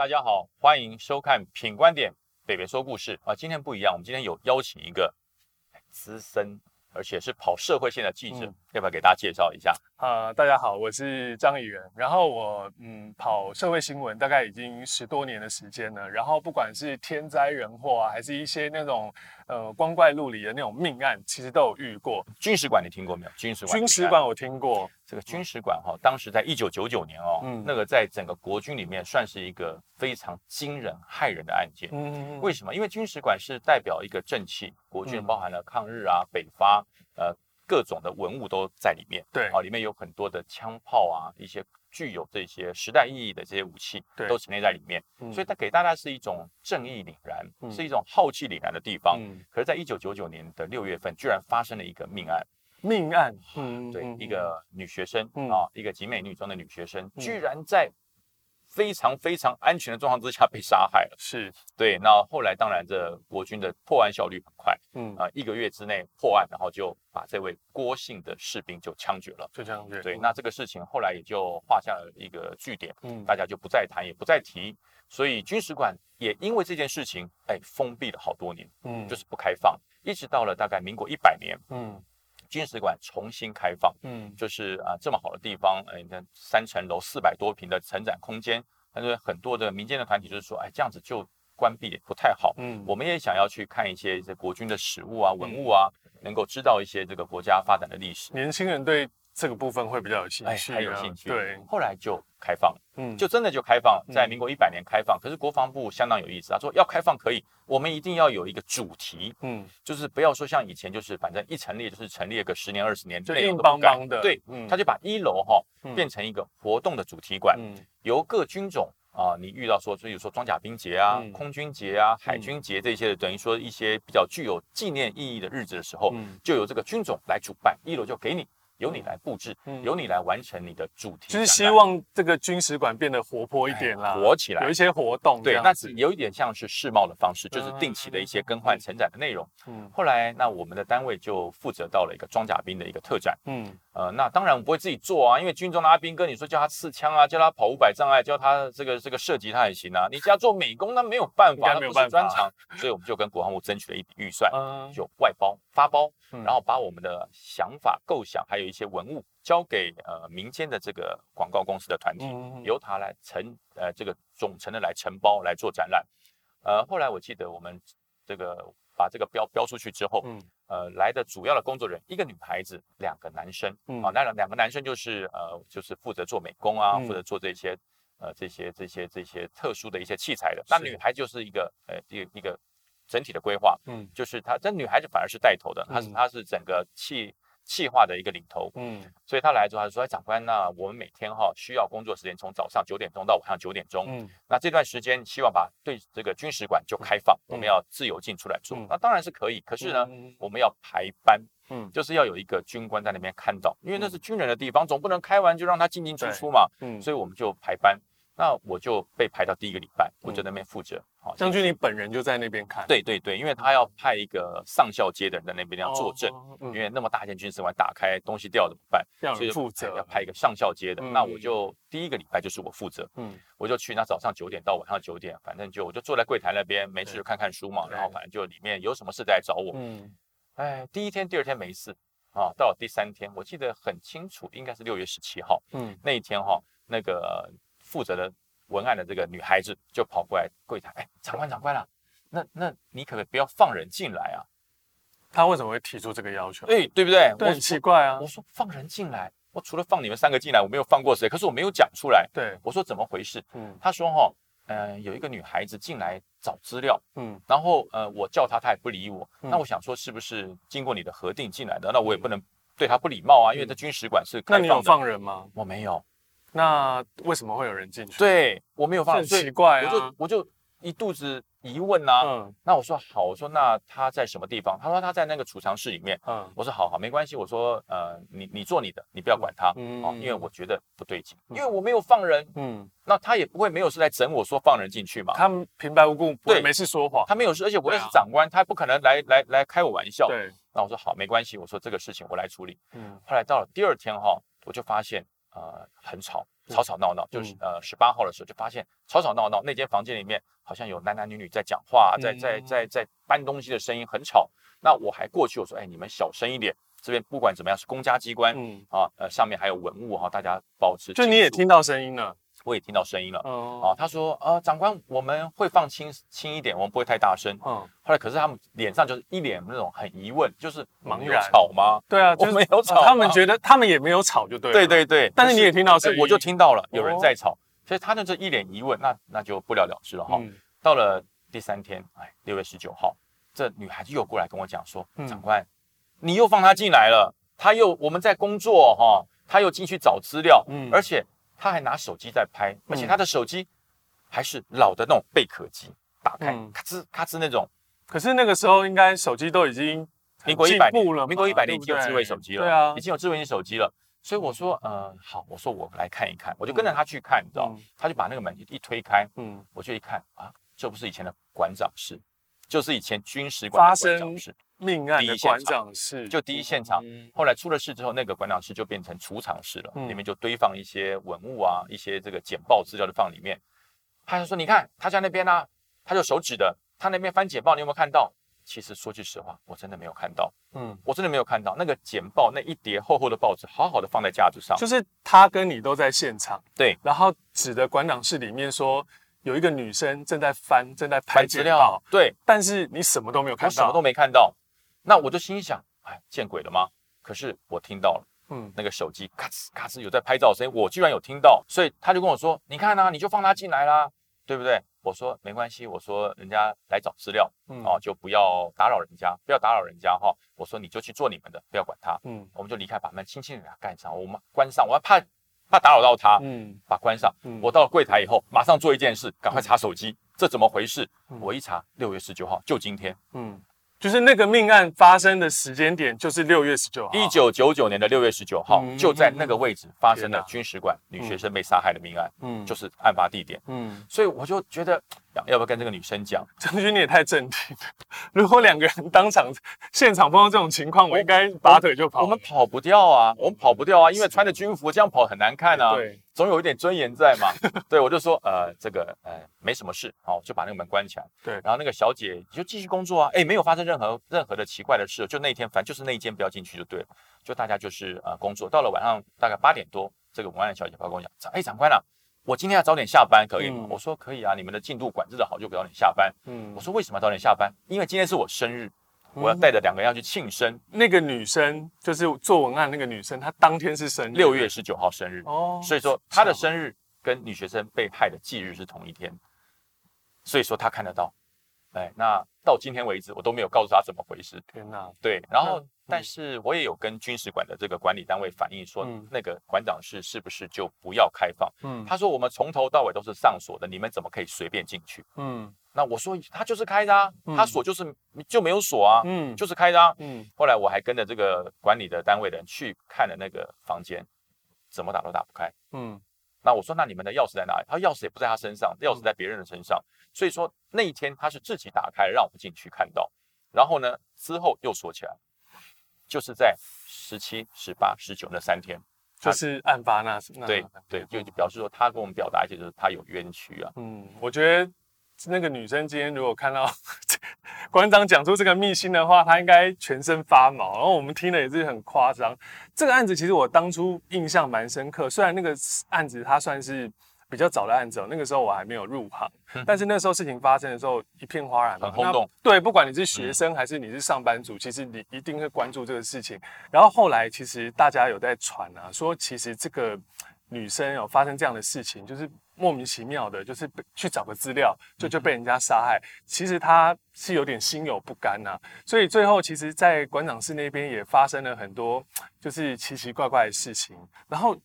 大家好，欢迎收看《品观点北北说故事》啊。今天不一样，我们今天有邀请一个资深，而且是跑社会线的记者，要不要给大家介绍一下？啊，大家好，我是张以元，然后我嗯跑社会新闻大概已经十多年的时间了，然后不管是天灾人祸啊，还是一些那种呃光怪陆离的那种命案，其实都有遇过。军使馆你听过没有？军使馆，军使馆我听过。这个军使馆哈，当时在一九九九年哦，嗯，那个在整个国军里面算是一个非常惊人骇人的案件。嗯，为什么？因为军使馆是代表一个正气，国军包含了抗日啊、北伐，呃。各种的文物都在里面，对。啊，里面有很多的枪炮啊，一些具有这些时代意义的这些武器，对，都陈列在里面，所以它给大家是一种正义凛然，是一种浩气凛然的地方。可是，在一九九九年的六月份，居然发生了一个命案，命案，嗯，对，一个女学生啊，一个集美女中的女学生，居然在。非常非常安全的状况之下被杀害了，是对。那后来当然这国军的破案效率很快，嗯啊，一个月之内破案，然后就把这位郭姓的士兵就枪决了，就枪决。对，那这个事情后来也就画下了一个句点，嗯，大家就不再谈，也不再提。所以军使馆也因为这件事情，哎，封闭了好多年，嗯，就是不开放，一直到了大概民国一百年，嗯。军事馆重新开放，嗯，就是啊，这么好的地方，哎，你看三层楼四百多平的成展空间，但是很多的民间的团体就是说，哎，这样子就关闭不太好，嗯，我们也想要去看一些这国军的史物啊、文物啊，能够知道一些这个国家发展的历史。年轻人对。这个部分会比较有兴趣，还有兴趣。对，后来就开放，嗯，就真的就开放，在民国一百年开放。可是国防部相当有意思，他说要开放可以，我们一定要有一个主题，嗯，就是不要说像以前就是反正一成立就是成立个十年二十年，就硬邦邦的。对，他就把一楼哈变成一个活动的主题馆，由各军种啊，你遇到说，比如说装甲兵节啊、空军节啊、海军节这些的，等于说一些比较具有纪念意义的日子的时候，就由这个军种来主办，一楼就给你。由你来布置，由你来完成你的主题，就是希望这个军使馆变得活泼一点啦，活起来，有一些活动。对，那是有一点像是世贸的方式，就是定期的一些更换、承载的内容。嗯，后来那我们的单位就负责到了一个装甲兵的一个特展。嗯，呃，那当然我不会自己做啊，因为军中的阿兵哥，你说叫他刺枪啊，叫他跑五百障碍，叫他这个这个射击，他也行啊。你叫他做美工，那没有办法，那不是专长。所以我们就跟国防部争取了一笔预算，就外包发包，然后把我们的想法、构想，还有一些文物。交给呃民间的这个广告公司的团体，由他来承呃这个总承的来承包来做展览。呃，后来我记得我们这个把这个标标出去之后，嗯，呃来的主要的工作人员一个女孩子，两个男生，嗯啊，那两两个男生就是呃就是负责做美工啊，负责做这些呃这些这些这些特殊的一些器材的。那女孩就是一个呃一个一个整体的规划，嗯，就是她这女孩子反而是带头的，她是她是整个器。气化的一个领头，嗯，所以他来之后，他说：“哎，长官，那我们每天哈需要工作时间从早上九点钟到晚上九点钟，嗯，那这段时间希望把对这个军使馆就开放，我们要自由进出来做，那当然是可以，可是呢，我们要排班，嗯，就是要有一个军官在那边看到，因为那是军人的地方，总不能开完就让他进进出出嘛，嗯，所以我们就排班。”那我就被排到第一个礼拜，我就那边负责。好，将军，你本人就在那边看。对对对，因为他要派一个上校阶的人在那边要坐镇，因为那么大间军事馆打开东西掉怎么办？所以负责要派一个上校阶的。那我就第一个礼拜就是我负责。嗯，我就去那早上九点到晚上九点，反正就我就坐在柜台那边，没事就看看书嘛。然后反正就里面有什么事再来找我。嗯，哎，第一天、第二天没事啊，到了第三天，我记得很清楚，应该是六月十七号。嗯，那一天哈，那个。负责的文案的这个女孩子就跑过来柜台，哎，长官长官了，那那你可不要放人进来啊？他为什么会提出这个要求？对对不对？我很奇怪啊！我说放人进来，我除了放你们三个进来，我没有放过谁。可是我没有讲出来。对，我说怎么回事？嗯，他说哈，嗯，有一个女孩子进来找资料，嗯，然后呃，我叫她，她也不理我。那我想说，是不是经过你的核定进来的？那我也不能对她不礼貌啊，因为这军使馆是那你有放人吗？我没有。那为什么会有人进去？对我没有放，很奇怪啊！我就我就一肚子疑问呐。嗯，那我说好，我说那他在什么地方？他说他在那个储藏室里面。嗯，我说好好没关系。我说呃，你你做你的，你不要管他。嗯，因为我觉得不对劲，因为我没有放人。嗯，那他也不会没有事来整我说放人进去嘛。他平白无故对没事说谎，他没有事，而且我也是长官，他不可能来来来开我玩笑。对，那我说好没关系，我说这个事情我来处理。嗯，后来到了第二天哈，我就发现。呃，很吵，吵吵闹闹，就是呃十八号的时候就发现吵吵闹闹，那间房间里面好像有男男女女在讲话，在在在在搬东西的声音很吵。那我还过去我说，哎，你们小声一点，这边不管怎么样是公家机关，嗯啊，呃上面还有文物哈，大家保持。就你也听到声音了。我也听到声音了，哦，他说，呃，长官，我们会放轻轻一点，我们不会太大声。嗯，后来可是他们脸上就是一脸那种很疑问，就是茫然吵吗？对啊，我没有吵，他们觉得他们也没有吵，就对。对对对，但是你也听到声音，我就听到了有人在吵，所以他那这一脸疑问，那那就不了了之了哈。到了第三天，哎，六月十九号，这女孩子又过来跟我讲说，长官，你又放她进来了，她又我们在工作哈，她又进去找资料，嗯，而且。他还拿手机在拍，而且他的手机还是老的那种贝壳机，打开咔吱咔吱那种。可是那个时候应该手机都已经民国一百年了，民国一百年已经有智慧手机了，对啊，已经有智慧型手机了。所以我说，呃，好，我说我来看一看，我就跟着他去看，你知道，他就把那个门一推开，嗯，我就一看啊，这不是以前的馆长室，就是以前军事馆的馆长室。命案的馆长室就第一现场，后来出了事之后，那个馆长室就变成储藏室了，里面就堆放一些文物啊，一些这个简报资料就放里面。他就说：“你看他在那边呢，他就手指的，他那边翻简报，你有没有看到？其实说句实话，我真的没有看到。嗯，我真的没有看到那个简报那一叠厚厚的报纸，好好的放在架子上。就是他跟你都在现场，对。然后指的馆长室里面说，有一个女生正在翻，正在拍资料，对。但是你什么都没有看到，什么都没看到。”那我就心想，哎，见鬼了吗？可是我听到了，嗯，那个手机咔哧咔哧有在拍照声音，我居然有听到，所以他就跟我说：“你看啊，你就放他进来啦，对不对？”我说：“没关系，我说人家来找资料，嗯哦，就不要打扰人家，不要打扰人家哈。我说你就去做你们的，不要管他，嗯，我们就离开，把门轻轻的给他盖上，我们关上，我要怕怕打扰到他，嗯，把关上。我到了柜台以后，马上做一件事，赶快查手机，这怎么回事？我一查，六月十九号，就今天，嗯。”就是那个命案发生的时间点，就是六月十九号，一九九九年的六月十九号，就在那个位置发生了军事馆女学生被杀害的命案，嗯，就是案发地点，嗯，所以我就觉得。要不要跟这个女生讲？将军，你也太镇定。如果两个人当场现场碰到这种情况，我应该拔腿就跑。我们跑不掉啊，我们跑不掉啊，因为穿着军服这样跑很难看啊。对，总有一点尊严在嘛。对，我就说，呃，这个，呃，没什么事，好，就把那个门关起来。对，然后那个小姐就继续工作啊，哎，没有发生任何任何的奇怪的事，就那天，反正就是那一间不要进去就对了。就大家就是呃工作，到了晚上大概八点多，这个文案小姐跑跟我讲，哎，长官啊。我今天要早点下班，可以吗？我说可以啊，你们的进度管制的好，就早点下班。嗯，我说为什么要早点下班？因为今天是我生日，我要带着两个人要去庆生。那个女生就是做文案那个女生，她当天是生日，六月十九号生日哦，所以说她的生日跟女学生被害的忌日是同一天，所以说她看得到。哎，那到今天为止，我都没有告诉她怎么回事。天哪，对，然后。但是我也有跟军事馆的这个管理单位反映说，那个馆长室是不是就不要开放？嗯，他说我们从头到尾都是上锁的，你们怎么可以随便进去？嗯，那我说他就是开的啊，他锁就是就没有锁啊，嗯，就是开的啊，嗯。后来我还跟着这个管理的单位的人去看了那个房间，怎么打都打不开。嗯，那我说那你们的钥匙在哪里？他说钥匙也不在他身上，钥匙在别人的身上。所以说那一天他是自己打开让我们进去看到，然后呢之后又锁起来。就是在十七、十八、十九那三天，就是案发那对对，就表示说他跟我们表达一些，就是他有冤屈啊。嗯，我觉得那个女生今天如果看到 馆长讲出这个秘辛的话，她应该全身发毛。然后我们听了也是很夸张。这个案子其实我当初印象蛮深刻，虽然那个案子它算是。比较早的案子，那个时候我还没有入行，但是那时候事情发生的时候一片哗然，很轰动。对，不管你是学生还是你是上班族，其实你一定会关注这个事情。然后后来其实大家有在传啊，说其实这个女生有发生这样的事情，就是莫名其妙的，就是去找个资料就就被人家杀害。其实他是有点心有不甘呐，所以最后其实，在馆长室那边也发生了很多就是奇奇怪怪的事情，然后。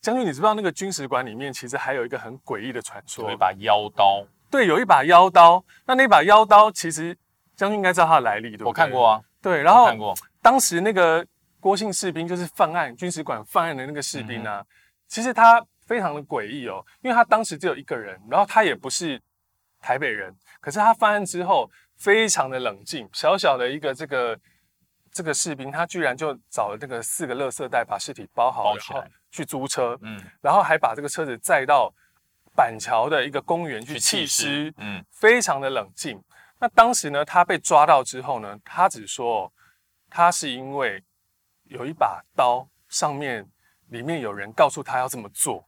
将军，你知不知道那个军史馆里面其实还有一个很诡异的传说？有一把妖刀。对，有一把妖刀。那那把妖刀其实将军应该知道它的来历，对不对？我看过啊。对，然后看过。当时那个郭姓士兵就是犯案军史馆犯案的那个士兵啊，其实他非常的诡异哦，因为他当时只有一个人，然后他也不是台北人，可是他犯案之后非常的冷静，小小的一个这个这个士兵，他居然就找了那个四个垃圾袋把尸体包好，然后。去租车，嗯，然后还把这个车子载到板桥的一个公园去弃尸，嗯，非常的冷静。那当时呢，他被抓到之后呢，他只说他是因为有一把刀，上面里面有人告诉他要这么做。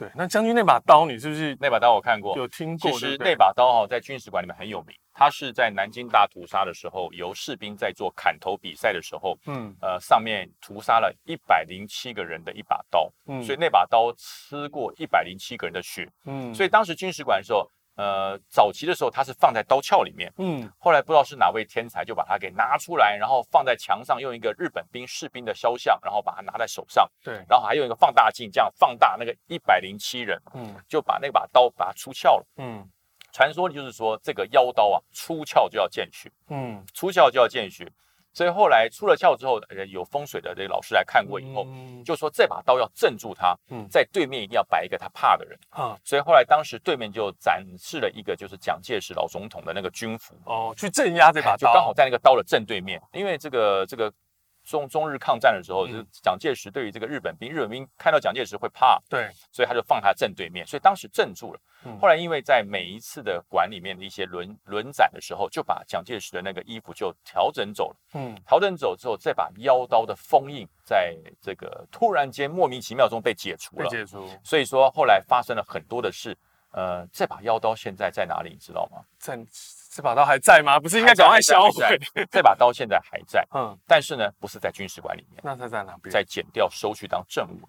对，那将军那把刀，你是不是那把刀我看过，有听过？其实那把刀哈，在军事馆里面很有名。它是在南京大屠杀的时候，由士兵在做砍头比赛的时候，嗯，呃，上面屠杀了一百零七个人的一把刀，嗯，所以那把刀吃过一百零七个人的血，嗯，所以当时军事馆的时候。呃，早期的时候它是放在刀鞘里面，嗯，后来不知道是哪位天才就把它给拿出来，然后放在墙上，用一个日本兵士兵的肖像，然后把它拿在手上，对，然后还用一个放大镜这样放大那个一百零七人，嗯，就把那把刀把它出鞘了，嗯，传说就是说这个妖刀啊出鞘就要见血，嗯，出鞘就要见血。所以后来出了鞘之后，呃，有风水的这个老师来看过以后，就说这把刀要镇住他，在对面一定要摆一个他怕的人。啊。所以后来当时对面就展示了一个就是蒋介石老总统的那个军服哦，去镇压这把刀，就刚好在那个刀的正对面，因为这个这个。中中日抗战的时候，就是蒋介石对于这个日本兵，日本兵看到蒋介石会怕，对，所以他就放他正对面，所以当时镇住了。后来因为在每一次的馆里面的一些轮轮展的时候，就把蒋介石的那个衣服就调整走了。嗯，调整走之后，再把腰刀的封印在这个突然间莫名其妙中被解除了。解除。所以说后来发生了很多的事。呃，这把腰刀现在在哪里？你知道吗？在。这把刀还在吗？不是应该赶快销毁？这把刀现在还在，嗯，但是呢，不是在军事馆里面，那它在哪边？在剪掉收去当证物了。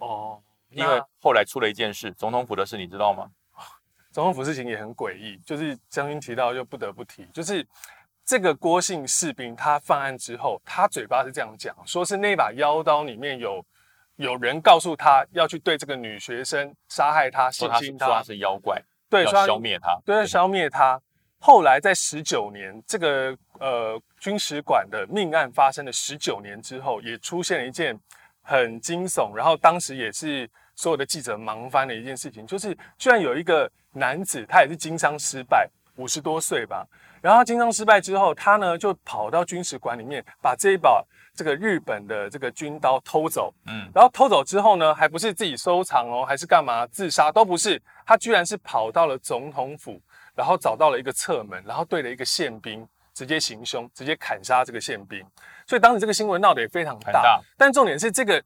哦，因为后来出了一件事，总统府的事，你知道吗？总统府事情也很诡异，就是将军提到就不得不提，就是这个郭姓士兵他犯案之后，他嘴巴是这样讲，说是那把腰刀里面有有人告诉他要去对这个女学生杀害她，性侵她，说他是妖怪，对，要消灭她，对，消灭她。后来在十九年，这个呃军使馆的命案发生了十九年之后，也出现了一件很惊悚，然后当时也是所有的记者忙翻的一件事情，就是居然有一个男子，他也是经商失败，五十多岁吧，然后经商失败之后，他呢就跑到军使馆里面，把这一把这个日本的这个军刀偷走，嗯，然后偷走之后呢，还不是自己收藏哦，还是干嘛自杀都不是，他居然是跑到了总统府。然后找到了一个侧门，然后对了一个宪兵直接行凶，直接砍杀这个宪兵。所以当时这个新闻闹得也非常大。但重点是这个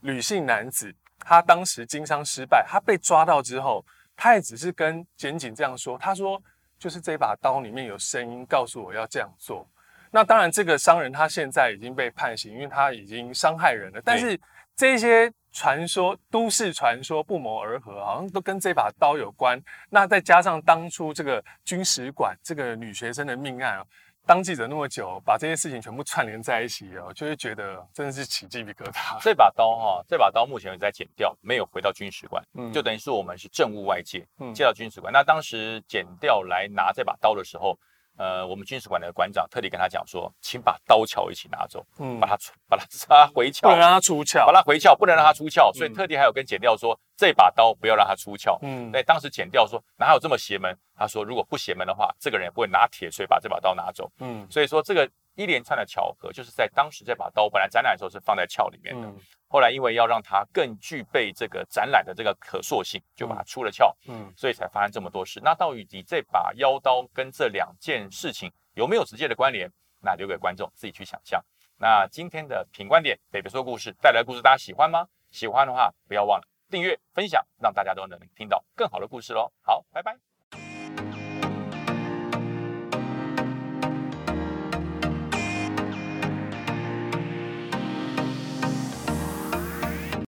女性男子，他当时经商失败，他被抓到之后，他也只是跟检警这样说：“他说就是这把刀里面有声音告诉我要这样做。”那当然，这个商人他现在已经被判刑，因为他已经伤害人了。但是这些。传说都市传说不谋而合，好像都跟这把刀有关。那再加上当初这个军使馆这个女学生的命案啊，当记者那么久，把这些事情全部串联在一起哦，就会觉得真的是起鸡皮疙瘩。这把刀哈，这把刀目前也在剪掉，没有回到军使馆，嗯，就等于是我们是政务外界借到军使馆。那当时剪掉来拿这把刀的时候。呃，我们军事馆的馆长特地跟他讲说，请把刀鞘一起拿走，嗯，把它出，把它插回鞘，不能让它出鞘，把它回鞘，不能让它出鞘，所以特地还有跟剪掉说，这把刀不要让它出鞘，嗯，那当时剪掉说，哪有这么邪门？他说，如果不邪门的话，这个人也不会拿铁锤把这把刀拿走，嗯，所以说这个一连串的巧合，就是在当时这把刀本来展览的时候是放在鞘里面的。后来因为要让它更具备这个展览的这个可塑性，就把它出了鞘，嗯，所以才发生这么多事。那到底这把腰刀跟这两件事情有没有直接的关联？那留给观众自己去想象。那今天的品观点，北北说故事带来的故事，大家喜欢吗？喜欢的话，不要忘了订阅、分享，让大家都能听到更好的故事喽。好，拜拜。